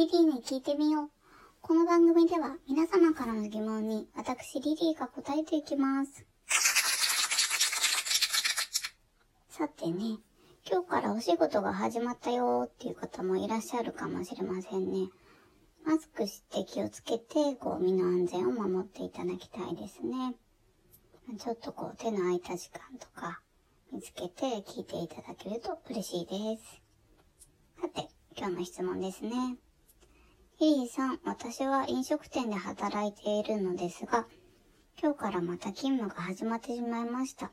リリーに聞いてみよう。この番組では皆様からの疑問に私リリーが答えていきます。さてね、今日からお仕事が始まったよーっていう方もいらっしゃるかもしれませんね。マスクして気をつけて、こう身の安全を守っていただきたいですね。ちょっとこう手の空いた時間とか見つけて聞いていただけると嬉しいです。さて、今日の質問ですね。リリーさん、私は飲食店で働いているのですが、今日からまた勤務が始まってしまいました。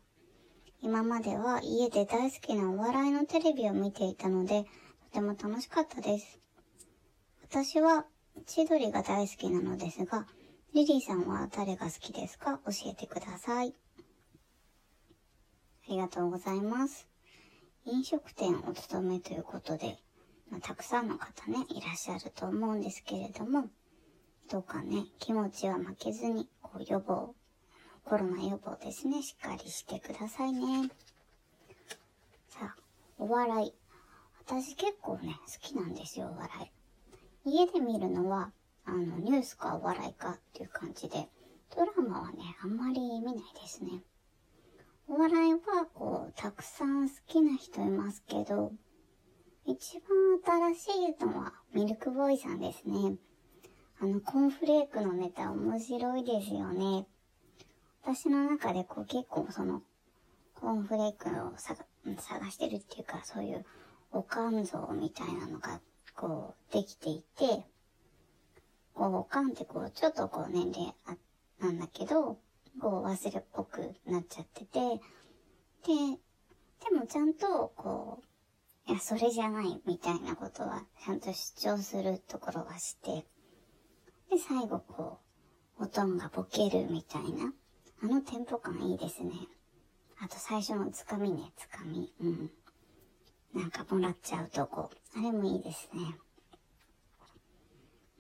今までは家で大好きなお笑いのテレビを見ていたので、とても楽しかったです。私は千鳥が大好きなのですが、リリーさんは誰が好きですか？教えてください。ありがとうございます。飲食店お勤めということで、たくさんの方ね、いらっしゃると思うんですけれども、どうかね、気持ちは負けずに、こう予防、コロナ予防ですね、しっかりしてくださいね。さあ、お笑い。私結構ね、好きなんですよ、お笑い。家で見るのは、あの、ニュースかお笑いかっていう感じで、ドラマはね、あんまり見ないですね。お笑いは、こう、たくさん好きな人いますけど、一番新しいのはミルクボーイさんですね。あの、コーンフレークのネタ面白いですよね。私の中でこう結構その、コーンフレークを探してるっていうか、そういうおかん像みたいなのが、こう、できていて、こう、おかんってこう、ちょっとこう年齢あ、なんだけど、こう忘れっぽくなっちゃってて、で、でもちゃんと、こう、いや、それじゃない、みたいなことは、ちゃんと主張するところはして、で、最後こう、おとんがボケるみたいな、あのテンポ感いいですね。あと最初のつかみね、つかみ。うん。なんかもらっちゃうとこ、あれもいいですね。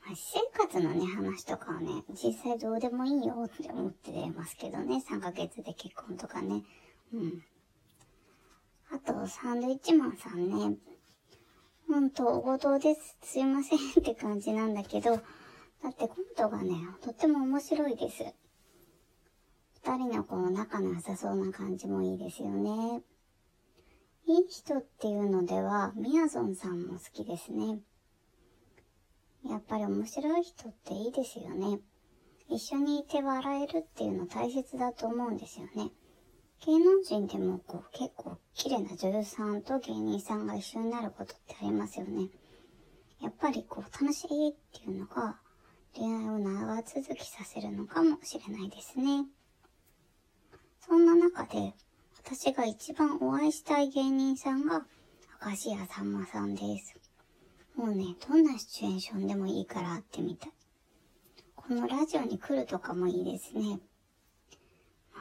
まあ、私生活のね、話とかはね、実際どうでもいいよって思ってますけどね、3ヶ月で結婚とかね。うん。あと、サンドイッチマンさんね、ほんと、おごとです。すいませんって感じなんだけど、だってコントがね、とっても面白いです。二人のこの仲の良さそうな感じもいいですよね。いい人っていうのでは、みやぞんさんも好きですね。やっぱり面白い人っていいですよね。一緒にいて笑えるっていうの大切だと思うんですよね。芸能人でもこう結構綺麗な女優さんと芸人さんが一緒になることってありますよね。やっぱりこう楽しいっていうのが恋愛を長続きさせるのかもしれないですね。そんな中で私が一番お会いしたい芸人さんが明石家さんまさんです。もうね、どんなシチュエーションでもいいから会ってみたい。このラジオに来るとかもいいですね。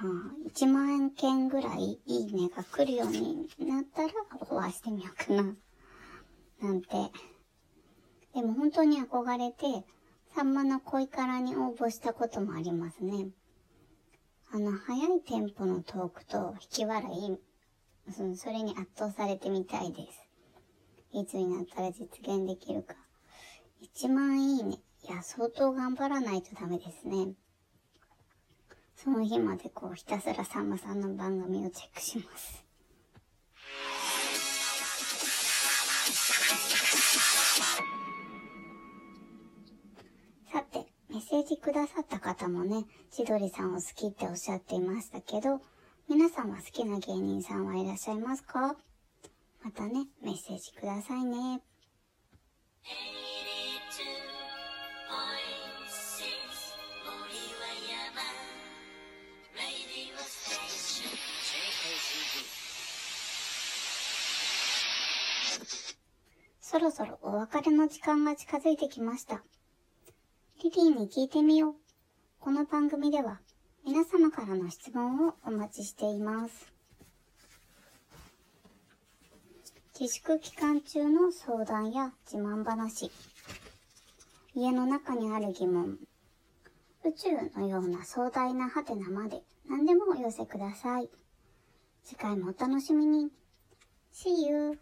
まあ、1万件ぐらいいいねが来るようになったらお会いしてみようかな。なんて。でも本当に憧れて、さんまの恋からに応募したこともありますね。あの、早いテンポのトークと引き笑い、うんそれに圧倒されてみたいです。いつになったら実現できるか。1万いいね。いや、相当頑張らないとダメですね。その日までこうひたすらさんまさんの番組をチェックします。さて、メッセージくださった方もね、千鳥さんを好きっておっしゃっていましたけど、皆さんは好きな芸人さんはいらっしゃいますか？またね、メッセージくださいね。そろそろお別れの時間が近づいてきました。リリーに聞いてみよう。この番組では皆様からの質問をお待ちしています。自粛期間中の相談や自慢話、家の中にある疑問、宇宙のような壮大なハテナまで何でもお寄せください。次回もお楽しみに。See you!